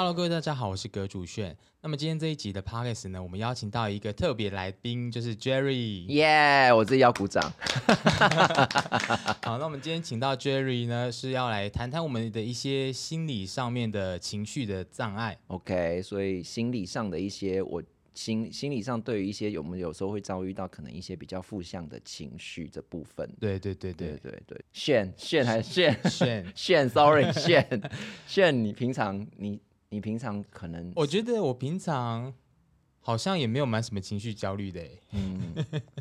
Hello，各位大家好，我是葛主炫。那么今天这一集的 Podcast 呢，我们邀请到一个特别来宾，就是 Jerry。耶我自己要鼓掌。好，那我们今天请到 Jerry 呢，是要来谈谈我们的一些心理上面的情绪的障碍。OK，所以心理上的一些我心心理上对于一些我们有时候会遭遇到可能一些比较负向的情绪这部分。对对对对对，对对，炫炫还是炫炫。炫，sorry 炫炫，你平常你你平常可能我觉得我平常好像也没有蛮什么情绪焦虑的欸，嗯，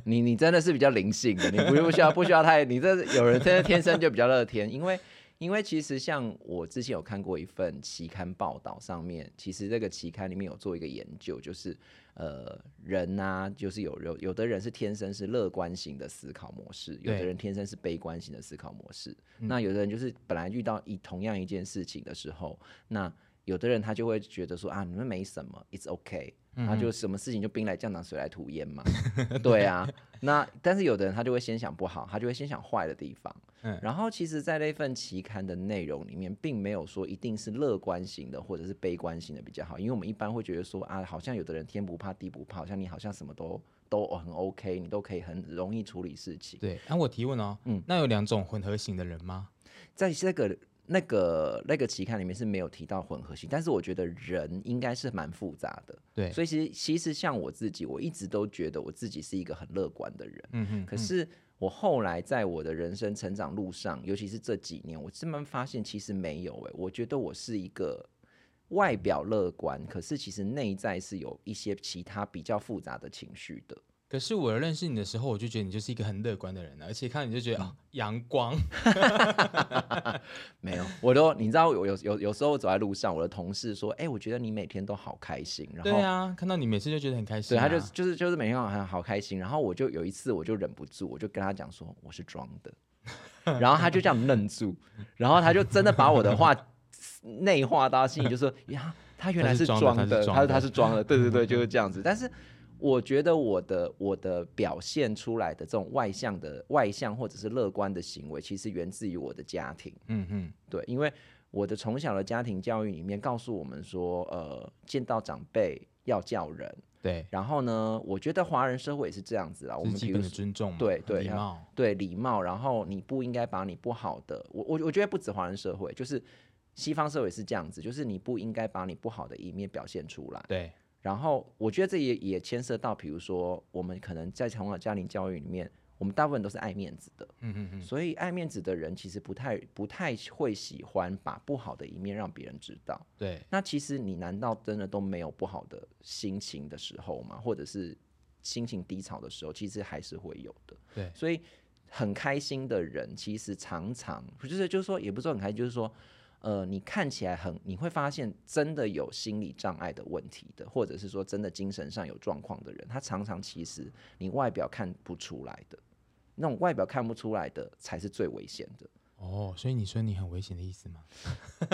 你你真的是比较灵性的，你不不需要不需要太，你这有人真的天生就比较乐天，因为因为其实像我之前有看过一份期刊报道，上面其实这个期刊里面有做一个研究，就是呃人呐、就是有有有的人是天生是乐观型的思考模式，有的人天生是悲观型的思考模式，那有的人就是本来遇到一同样一件事情的时候，那有的人他就会觉得说啊，你们没什么，it's okay，他就什么事情就兵来将挡，水来土掩嘛。对啊，那但是有的人他就会先想不好，他就会先想坏的地方。嗯然后其实，在那份期刊的内容里面，并没有说一定是乐观型的或者是悲观型的比较好，因为我们一般会觉得说啊，好像有的人天不怕地不怕，好像你好像什么都都很 OK，你都可以很容易处理事情。对。那、我提问哦，嗯那有两种混合型的人吗？在这个那个那个期刊里面是没有提到混合性，但是我觉得人应该是蛮复杂的。对，所以其实其实像我自己，我一直都觉得我自己是一个很乐观的人。嗯哼，可是我后来在我的人生成长路上，尤其是这几年，我慢慢发现其实没有诶、我觉得我是一个外表乐观，可是其实内在是有一些其他比较复杂的情绪的。可是我认识你的时候，我就觉得你就是一个很乐观的人，而且看你就觉嗯得啊，阳光。没有，我都你知道，有有有有时候走在路上，我的同事说：“哎、我觉得你每天都好开心。”然后对啊，看到你每次就觉得很开心、对，啊。他就就是就是每天好像好开心。然后我就有一次我就忍不住，我就跟他讲说我是装的，然后他就这样愣住，然后他就真的把我的话内化到心里，就说呀，他原来是装的，他他是他是装的，对对对，就是这样子。但是我觉得我的我的表现出来的这种外向的外向或者是乐观的行为，其实源自于我的家庭。嗯嗯，对，因为我的从小的家庭教育里面告诉我们说，呃，见到长辈要叫人。对，然后呢，我觉得华人社会也是这样子啊。我们基本的尊重嘛，对对礼貌。对礼貌，然后你不应该把你不好的，我我我觉得不止华人社会，就是西方社会是这样子，就是你不应该把你不好的一面表现出来。对，然后我觉得这也也牵涉到，比如说我们可能在从小家庭教育里面，我们大部分都是爱面子的，嗯嗯嗯，所以爱面子的人其实不太不太会喜欢把不好的一面让别人知道。对，那其实你难道真的都没有不好的心情的时候吗？或者是心情低潮的时候，其实还是会有的。对所以很开心的人，其实常常就是就是说，也不是说很开心，就是说，呃，你看起来很，你会发现真的有心理障碍的问题的，或者是说真的精神上有状况的人，他常常其实你外表看不出来的，那种外表看不出来的才是最危险的。哦，所以你说你很危险的意思吗？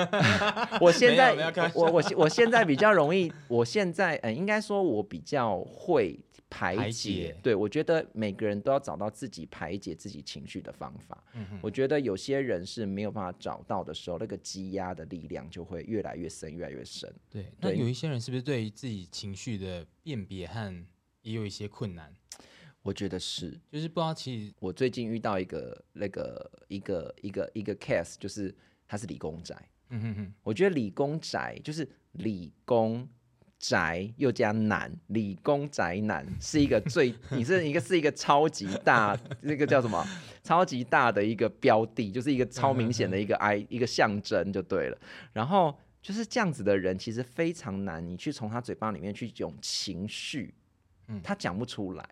我现在我我我我现在比较容易，我现在嗯，应该说我比较会排解。排解对我觉得每个人都要找到自己排解自己情绪的方法。嗯我觉得有些人是没有办法找到的时候，那个积压的力量就会越来越深，越来越深。对，那有一些人是不是对于自己情绪的辨别和也有一些困难？我觉得是。就是不知道其实我最近遇到一个那个一个一个一个 case，就是他是理工宅。嗯哼哼，我觉得理工宅就是理工宅又加男，理工宅男是一个最，你是一个是一个超级大，那个叫什么？超级大的一个标的，就是一个超明显的一个 I 一个象征就对了。然后就是这样子的人，其实非常难，你去从他嘴巴里面去用情绪，嗯他讲不出来。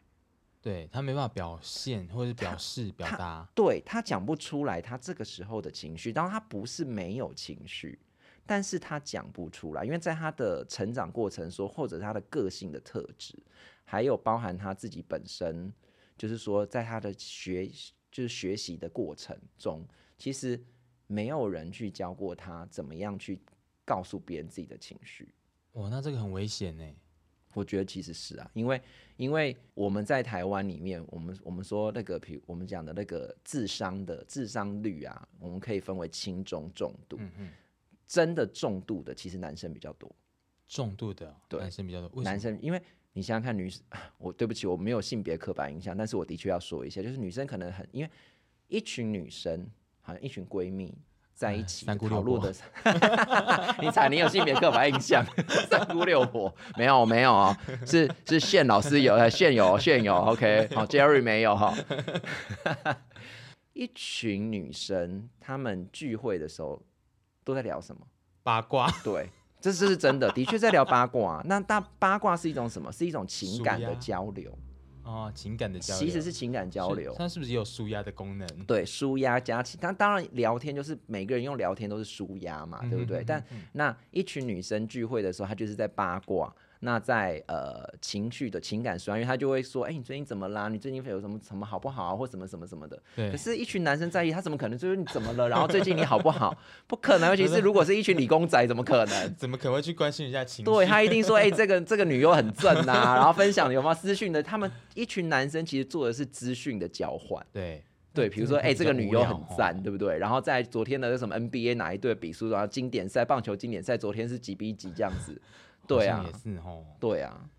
对他没办法表现或者是表示表达，对他讲不出来他这个时候的情绪，当然他不是没有情绪，但是他讲不出来，因为在他的成长过程说，或者他的个性的特质，还有包含他自己本身，就是说在他的学就是学习的过程中，其实没有人去教过他怎么样去告诉别人自己的情绪。哇，那这个很危险呢。我觉得其实是啊，因为因为我们在台湾里面，我们我们说那个，比如我们讲的那个智商的智商率啊，我们可以分为轻中重度。嗯嗯，真的重度的，其实男生比较多。重度的对男生比较多，男生，因为你想想看，女生，我对不起，我没有性别刻板印象，但是我的确要说一下，就是女生可能很，因为一群女生，好像一群闺蜜在一哎起三姑六婆讨论的，你猜你有性别刻板印象？三姑六婆没有没有哦，是是现老师有，呃炫有现有，OK，好，Jerry 没有哈。一群女生，她们聚会的时候都在聊什么？八卦？对，这这是真的，的确在聊八卦。那大八卦是一种什么？是一种情感的交流，哦，情感的交流，其实是情感交流。它是不是也有舒压的功能？对，舒压加情，但当然聊天就是每个人用聊天都是舒压嘛，对不对？嗯哼但那一群女生聚会的时候，她就是在八卦。那在呃情绪的情感上，因为他就会说，哎、你最近怎么啦？你最近有什么什么好不好啊？或什么什么什么的。对可，是，一群男生在意，他怎么可能就是你怎么了？然后最近你好不好？不可能，尤其是如果是一群理工仔，怎么可能？怎么可能会去关心一下情绪？对他一定说，哎、这个这个女优很正啊，然后分享有没有私讯的？他们一群男生其实做的是资讯的交换，对对，比如说，哎、这个女优很赞，对，对不对？然后在昨天的什么 NBA 哪一队比输，然后经典赛棒球经典赛，昨天是几比几这样子，对啊。也，是哦。对啊，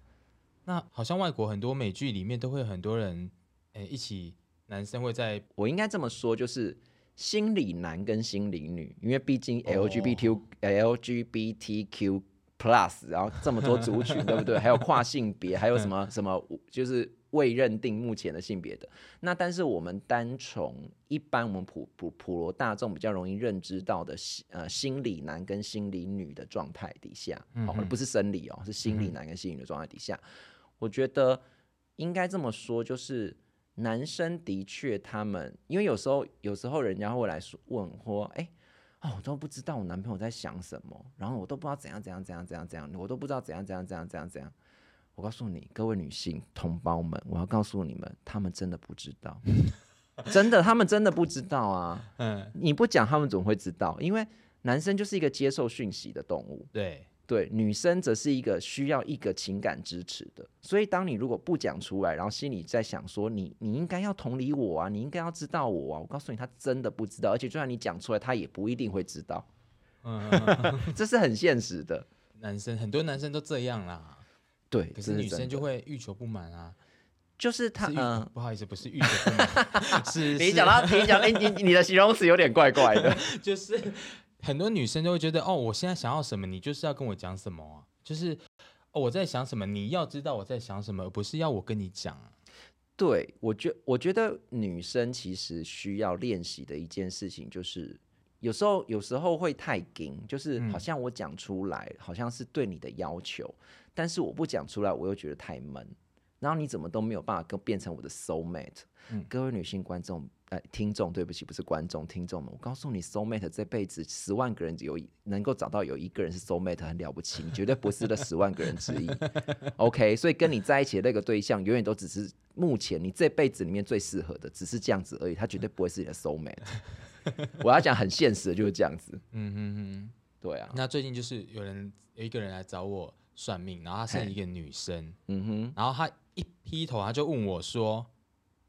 那好像外国很多美剧里面都会有很多人，诶，一起男生会在我应该这么说，就是心理男跟心理女，因为毕竟 LGBTQ、LGBTQ plus，然后这么多族群，对不对？还有跨性别，还有什么什么，就是未认定目前的性别的。那但是我们单从一般我们普普普罗大众比较容易认知到的心呃心理男跟心理女的状态底下，哦，不是生理哦，是心理男跟心理女的状态底下，我觉得应该这么说，就是男生的确他们，因为有时候有时候人家会来说问或，哎、哦，我都不知道我男朋友在想什么，然后我都不知道怎样怎样怎样怎样怎样，我都不知道怎样怎样怎样怎样怎样。我告诉你，各位女性同胞们，我要告诉你们，他们真的不知道，真的，他们真的不知道啊！嗯，你不讲，他们怎么会知道？因为男生就是一个接受讯息的动物，对，对，女生则是一个需要一个情感支持的，所以当你如果不讲出来，然后心里在想说你你应该要同理我啊，你应该要知道我啊，我告诉你，他真的不知道，而且就算你讲出来，他也不一定会知道，嗯，这是很现实的。男生很多男生都这样啦，对，可是女生就会欲求不满啊。就是他。不好意思，不是欲求不满，是是你讲到你讲哎，你你的形容词有点怪怪的。就是很多女生都会觉得，哦，我现在想要什么，你就是要跟我讲什么啊，就是哦我在想什么，你要知道我在想什么，而不是要我跟你讲。对我觉我觉得女生其实需要练习的一件事情，就是有时候有时候会太紧，就是嗯好像我讲出来，好像是对你的要求，但是我不讲出来，我又觉得太闷，然后你怎么都没有办法跟变成我的 soul mate。嗯各位女性观众。呃，听众，对不起，不是观众，听众们，我告诉你，soul mate 这辈子十万个人有一能够找到有一个人是 soul mate 很了不起，你绝对不是这十万个人之一。OK，所以跟你在一起的那个对象，永远都只是目前你这辈子里面最适合的，只是这样子而已，他绝对不会是你的 soul mate。我要讲很现实的，就是这样子。嗯哼哼。对啊，那最近就是有人有一个人来找我算命，然后她是一个女生，嗯哼，然后她一劈头，她就问我说：“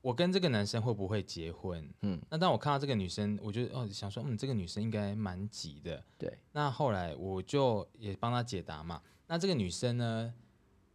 我跟这个男生会不会结婚？”嗯，那当我看到这个女生，我就哦想说，嗯，这个女生应该蛮急的。对，那后来我就也帮她解答嘛。那这个女生呢，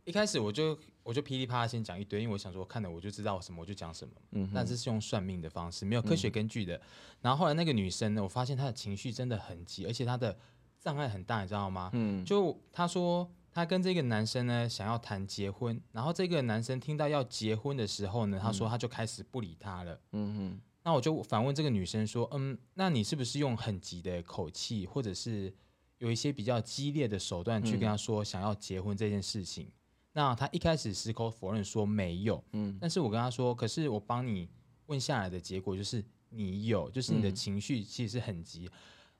一开始我就我就噼里啪啦先讲一堆，因为我想说看了我就知道什么我就讲什么。嗯哼，那这是用算命的方式，没有科学根据的。然后后来那个女生呢，我发现她的情绪真的很急，而且她的障碍很大，你知道吗？嗯，就她说她跟这个男生呢想要谈结婚，然后这个男生听到要结婚的时候呢，他说他就开始不理她了。嗯哼，那我就反问这个女生说，嗯，那你是不是用很急的口气，或者是有一些比较激烈的手段去跟他说想要结婚这件事情？那他一开始矢口否认说没有，嗯但是我跟他说，可是我帮你问下来的结果就是你有，就是你的嗯情绪其实是很急。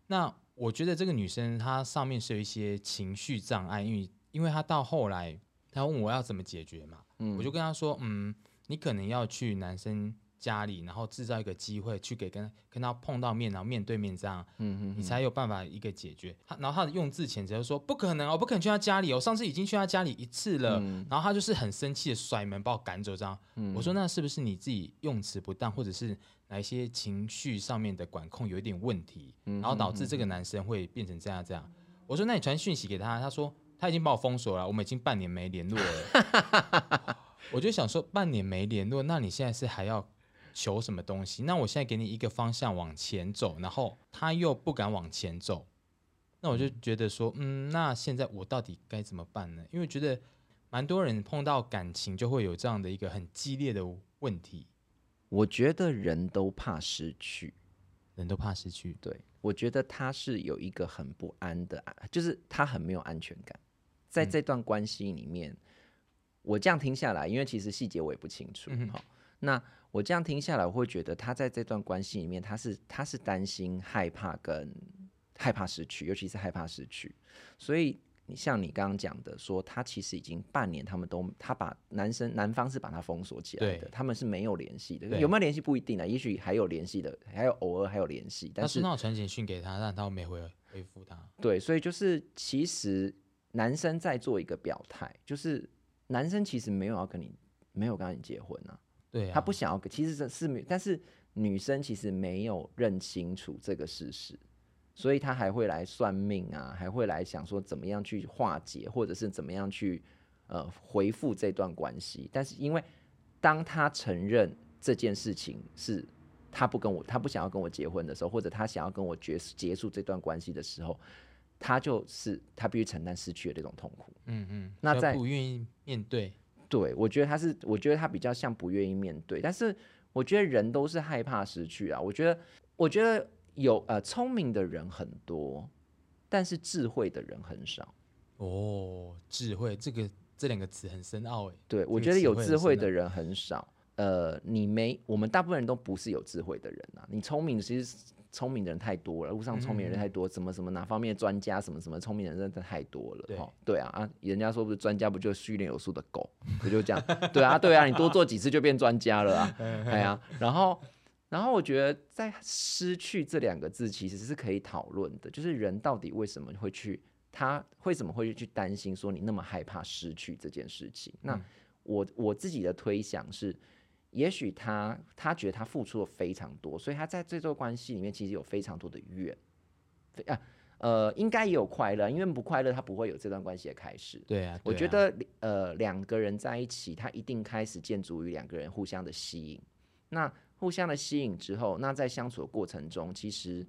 那我觉得这个女生她上面是有一些情绪障碍，因为因为他到后来他问我要怎么解决嘛，嗯我就跟他说，嗯，你可能要去男生家里，然后制造一个机会去给跟跟他碰到面，然后面对面这样，嗯你才有办法一个解决。他然后他的用字遣词就说不可能哦，我不可能去他家里哦，我上次已经去他家里一次了，嗯然后他就是很生气的甩门把我赶走这样。我说那是不是你自己用词不当，或者是哪一些情绪上面的管控有一点问题，嗯然后导致这个男生会变成这样这样？我说那你传讯息给他，他说他已经把我封锁了，我们已经半年没联络了。我就想说半年没联络，那你现在是还要求什么东西？那我现在给你一个方向往前走，然后他又不敢往前走，那我就觉得说，嗯，那现在我到底该怎么办呢？因为觉得蛮多人碰到感情就会有这样的一个很激烈的问题，我觉得人都怕失去，人都怕失去。对我觉得他是有一个很不安的，就是他很没有安全感，在这段关系里面，我这样听下来，因为其实细节我也不清楚，嗯好、那我这样听下来，我会觉得他在这段关系里面，他是他是担心、害怕跟害怕失去，尤其是害怕失去，所以。你像你刚刚讲的，说他其实已经半年，他们都他把男生男方是把他封锁起来的，他们是没有联系的，有没有联系不一定啊，也许还有联系的，还有偶尔还有联系，但是那我传简讯给他，但他没回回复他。对，所以就是其实男生在做一个表态，就是男生其实没有要跟你没有跟你结婚啊，对啊，他不想要跟，其实这是没，但是女生其实没有认清楚这个事实，所以他还会来算命啊，还会来想说怎么样去化解，或者是怎么样去呃回复这段关系。但是因为当他承认这件事情是他不跟我，他不想要跟我结婚的时候，或者他想要跟我结结束这段关系的时候，他就是他必须承担失去的这种痛苦。嗯嗯，那在不愿意面对，对，我觉得他是，我觉得他比较像不愿意面对，但是我觉得人都是害怕失去啊。我觉得，我觉得有呃聪明的人很多，但是智慧的人很少。哦，智慧这个这两个词很深奥诶。对，我觉得有智慧的人很少。呃，你没，我们大部分人都不是有智慧的人啊。你聪明，其实聪明的人太多了，路上聪明的人太多，什么什么哪方面的专家，什么什么聪明的人真的太多了。对对啊啊，人家说不是专家，不就训练有素的狗，不就这样？对啊，对啊，你多做几次就变专家了啊。哎呀，然后，然后我觉得在失去这两个字其实是可以讨论的，就是人到底为什么会去，他为什么会去担心说你那么害怕失去这件事情？那我我自己的推想是，也许他他觉得他付出了非常多，所以他在这段关系里面其实有非常多的怨，非啊呃，应该也有快乐，因为不快乐他不会有这段关系的开始。对啊，对啊我觉得呃两个人在一起，他一定开始建筑于两个人互相的吸引。那互相的吸引之后，那在相处的过程中，其实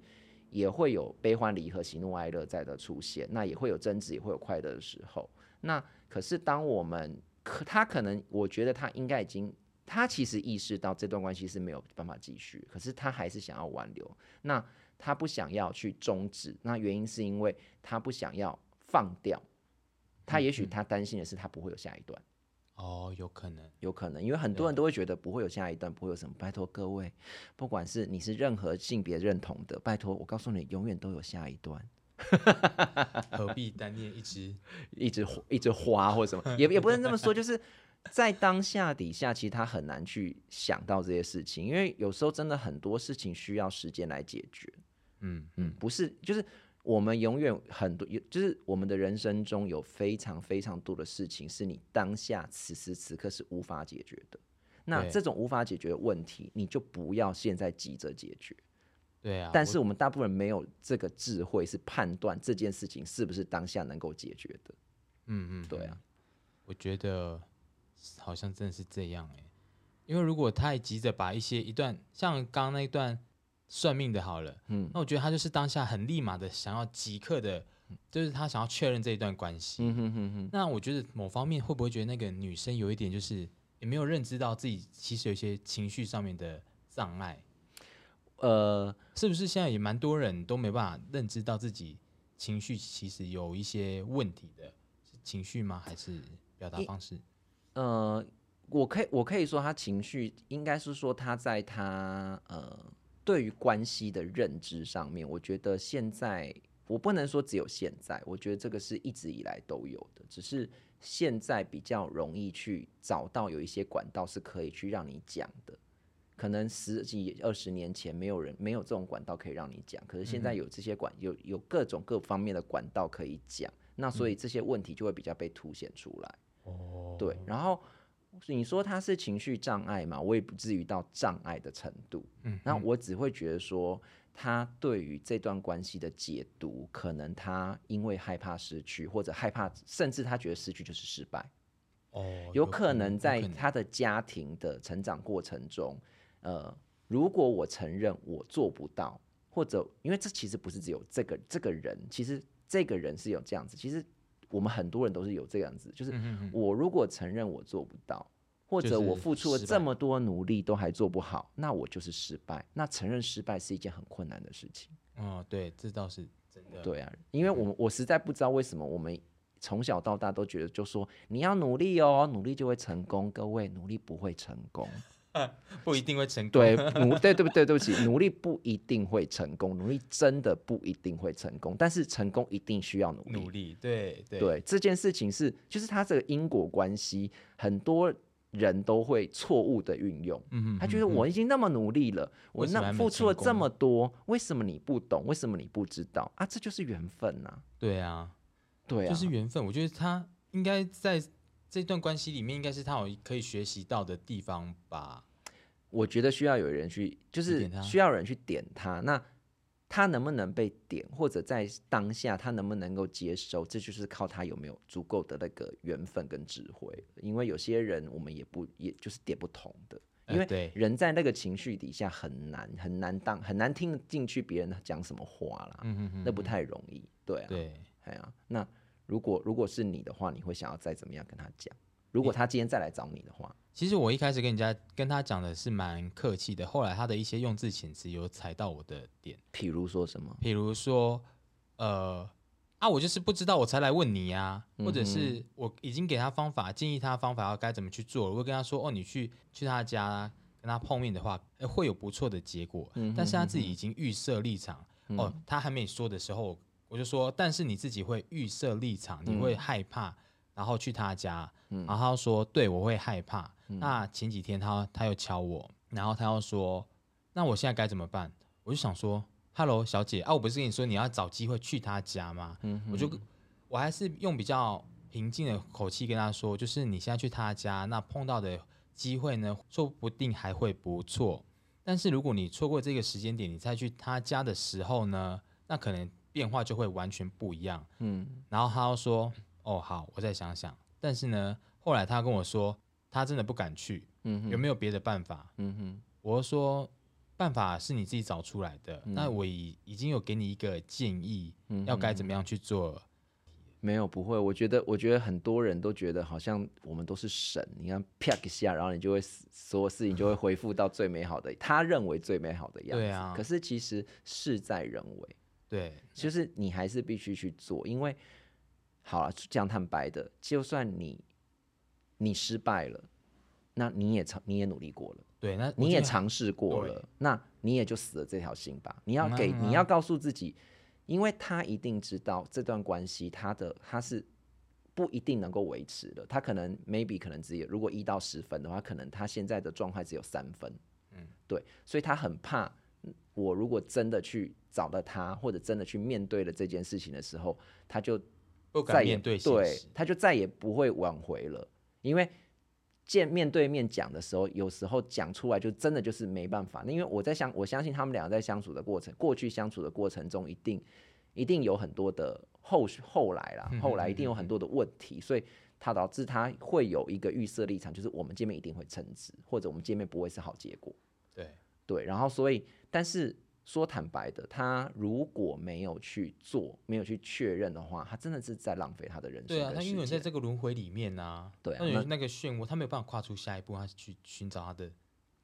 也会有悲欢离合、喜怒哀乐在的出现，那也会有争执，也会有快乐的时候。那可是当我们可他可能，我觉得他应该已经，他其实意识到这段关系是没有办法继续，可是他还是想要挽留。那他不想要去终止，那原因是因为他不想要放掉。他也许他担心的是他不会有下一段，哦，有可能，有可能，因为很多人都会觉得不会有下一段，不会有什么。拜托各位，不管是你是任何性别认同的，拜托我告诉你，永远都有下一段。何必单恋一只？一直一直花或什么，也也不能这么说，就是在当下底下，其实他很难去想到这些事情，因为有时候真的很多事情需要时间来解决。嗯嗯，不是，就是我们永远很多，有就是我们的人生中有非常非常多的事情是你当下此时此刻是无法解决的。那这种无法解决的问题，你就不要现在急着解决。对啊，但是我们大部分人没有这个智慧，是判断这件事情是不是当下能够解决的。嗯嗯，对啊，我觉得好像真的是这样哎、因为如果太急着把一些一段像刚刚那一段算命的好了，嗯。那我觉得他就是当下很立马的想要即刻的，就是他想要确认这一段关系。嗯哼哼哼，那我觉得某方面会不会觉得那个女生有一点就是也没有认知到自己其实有一些情绪上面的障碍，呃，是不是现在也蛮多人都没办法认知到自己情绪其实有一些问题的，情绪吗？还是表达方式？呃，我可以我可以说他情绪应该是说他在他呃对于关系的认知上面，我觉得现在我不能说只有现在，我觉得这个是一直以来都有的，只是现在比较容易去找到有一些管道是可以去让你讲的。可能十几二十年前没有人没有这种管道可以让你讲，可是现在有这些管有有各种各方面的管道可以讲，那所以这些问题就会比较被凸显出来。哦，对，然后你说他是情绪障碍嘛，我也不至于到障碍的程度。嗯，那我只会觉得说，他对于这段关系的解读，可能他因为害怕失去，或者害怕，甚至他觉得失去就是失败。哦，有可能在他的家庭的成长过程中，呃，如果我承认我做不到，或者因为这其实不是只有这个这个人，其实这个人是有这样子，其实我们很多人都是有这样子，就是我如果承认我做不到，或者我付出了这么多努力都还做不好，那我就是失败。那承认失败是一件很困难的事情。哦，对，这倒是真的。对啊，因为我们我实在不知道为什么我们从小到大都觉得，就说你要努力哦，努力就会成功。各位，努力不会成功。不一定会成功。对，努对对不对？对不起，努力不一定会成功，努力真的不一定会成功，但是成功一定需要努力。努力，对对对这件事情是，就是它这个因果关系，很多人都会错误的运用。嗯他觉得我已经那么努力了，我那付出了这么多，为什么你不懂？为什么你不知道啊？这就是缘分呐、对啊，对啊，就是缘分。我觉得他应该在这段关系里面，应该是他有可以学习到的地方吧。我觉得需要有人去，就是需要有人去点他。那他能不能被点，或者在当下他能不能够接收，这就是靠他有没有足够的那个缘分跟智慧。因为有些人我们也不，也就是点不同的。因为人在那个情绪底下很难很难当很难听进去别人讲什么话啦，嗯哼哼，那不太容易。对啊，对，哎呀、那如果如果是你的话，你会想要再怎么样跟他讲？如果他今天再来找你的话，其实我一开始跟人家跟他讲的是蛮客气的，后来他的一些用字遣词有踩到我的点，譬如说什么？比如说，呃，啊，我就是不知道，我才来问你呀、嗯或者是我已经给他方法，建议他方法要该怎么去做，我会跟他说，哦，你去去他家跟他碰面的话，呃会有不错的结果，嗯但是他自己已经预设立场，哦，他还没说的时候，我就说，但是你自己会预设立场，你嗯会害怕，然后去他家，然后他说，对我会害怕。嗯那前几天他他又敲我，然后他又说，那我现在该怎么办？我就想说，Hello，小姐啊，我不是跟你说你要找机会去他家吗？嗯我就我还是用比较平静的口气跟他说，就是你现在去他家，那碰到的机会呢，说不定还会不错。但是如果你错过这个时间点，你再去他家的时候呢，那可能变化就会完全不一样。嗯然后他又说：“哦，好，我再想想。”但是呢，后来他跟我说，他真的不敢去，嗯有没有别的办法？嗯哼，我说，办法是你自己找出来的。嗯那我已已经有给你一个建议，要该怎么样去做。没有不会，我觉得我觉得很多人都觉得好像我们都是神，你看啪一下，然后你就会所有事情就会恢复到最美好的，他认为最美好的样子。对啊可是其实事在人为，对，就是你还是必须去做，因为好了，讲坦白的，就算你你失败了，那你也尝你也努力过了。对，那你也尝试过了，那你也就死了这条心吧。你要给，嗯啊你要告诉自己，因为他一定知道这段关系，他的他是不一定能够维持的。他可能 maybe 可能只有，如果一到十分的话，可能他现在的状态只有三分。嗯，对，所以他很怕，嗯我如果真的去找到他，或者真的去面对了这件事情的时候，他就不再也敢面对对。，他就再也不会挽回了，因为见面对面讲的时候，有时候讲出来就真的就是没办法。因为我在相，我相信他们两个在相处的过程，过去相处的过程中，一定一定有很多的后续后来啦，后来一定有很多的问题，所以他导致他会有一个预设立场，就是我们见面一定会称职，或者我们见面不会是好结果。对，对，然后所以，但是说坦白的，他如果没有去做，没有去确认的话，他真的是在浪费他的人生对啊，他永远在这个轮回里面啊、对啊那个漩涡，他没有办法跨出下一步，他去寻找他的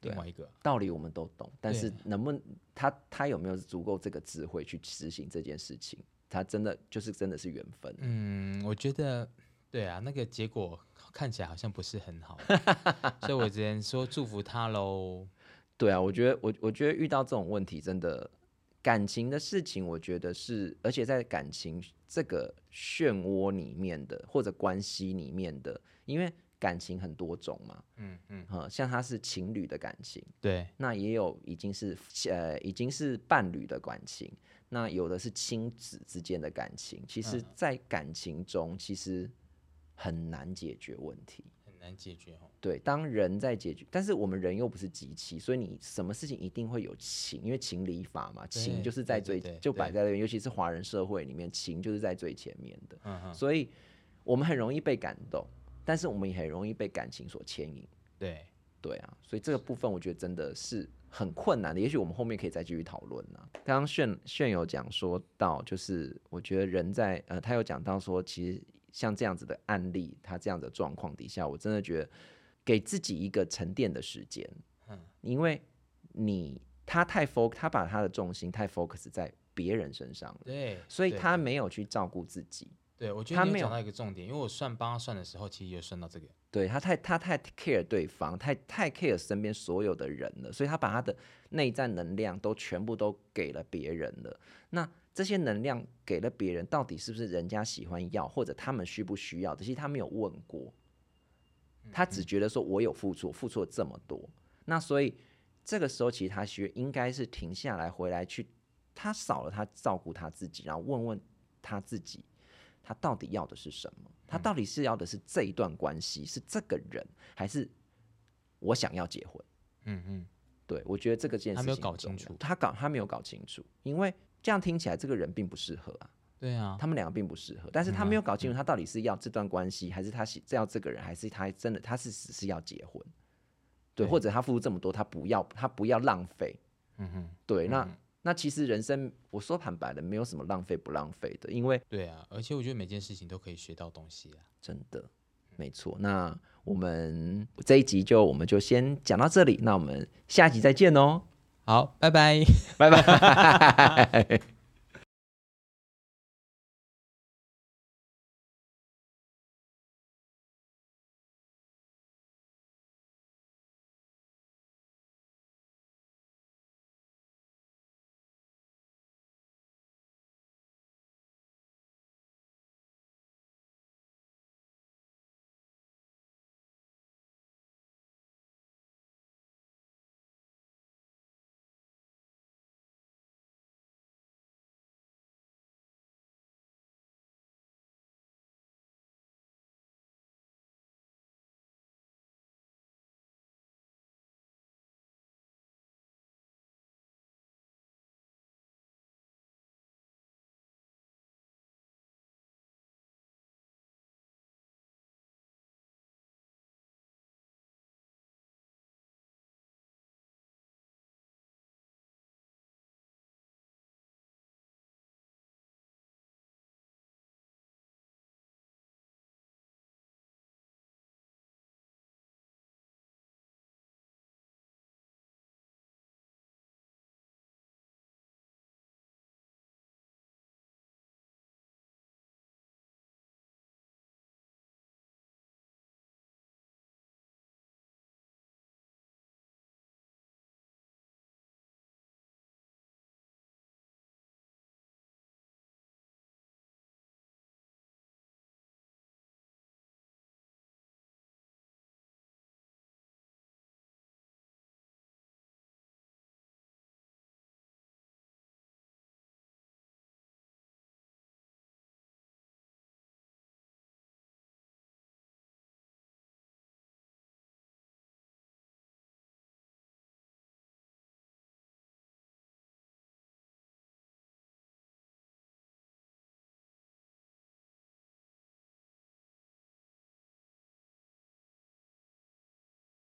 另外一个。道理我们都懂，但是能不能他他有没有足够这个智慧去执行这件事情？他真的就是真的是缘分。嗯，我觉得对啊，那个结果看起来好像不是很好，所以我只能说祝福他喽。对啊，我觉得我我觉得遇到这种问题，真的感情的事情，我觉得是，而且在感情这个漩涡里面的或者关系里面的，因为感情很多种嘛，嗯嗯，哈，像他是情侣的感情，对，那也有已经是呃已经是伴侣的感情，那有的是亲子之间的感情。其实嗯，在感情中其实很难解决问题。很难解决哦。对，当人在解决，但是我们人又不是机器，所以你什么事情一定会有情，因为情理法嘛，情就是在最就摆在那边，尤其是华人社会里面，情就是在最前面的，所以我们很容易被感动，但是我们也很容易被感情所牵引。对，对啊，所以这个部分我觉得真的是很困难的。也许我们后面可以再继续讨论呢。刚刚炫炫有讲说到，就是我觉得人在呃，他有讲到说，其实像这样子的案例，他这样的状况底下，我真的觉得给自己一个沉淀的时间，嗯因为你他太 focus，他把他的重心太 focus 在别人身上了，对，对所以他没有去照顾自己。对我觉得他没有到一个重点，因为我算帮他算的时候，其实有算到这个。对他太他太 care 对方，太太 care 身边所有的人了，所以他把他的内在能量都全部都给了别人了。那这些能量给了别人，到底是不是人家喜欢要，或者他们需不需要？其实他没有问过，他只觉得说我有付出，付出了这么多。那所以这个时候，其实他需应该是停下来，回来去，他少了他照顾他自己，然后问问他自己，他到底要的是什么？他到底是要的是这一段关系，是这个人，还是我想要结婚？嗯嗯，对我觉得这个件事情他没有搞清楚他搞他没有搞清楚，因为这样听起来这个人并不适合啊，对啊，他们两个并不适合，但是他没有搞清楚他到底是要这段关系，还是他喜要这个人，还是他真的他是只是要结婚？对，对或者他付出这么多，他不要他不要浪费。嗯哼，对，那嗯那其实人生我说坦白的，没有什么浪费不浪费的，因为对啊，而且我觉得每件事情都可以学到东西啊。真的没错。那我们这一集就我们就先讲到这里，那我们下集再见哦，好，拜拜。拜拜。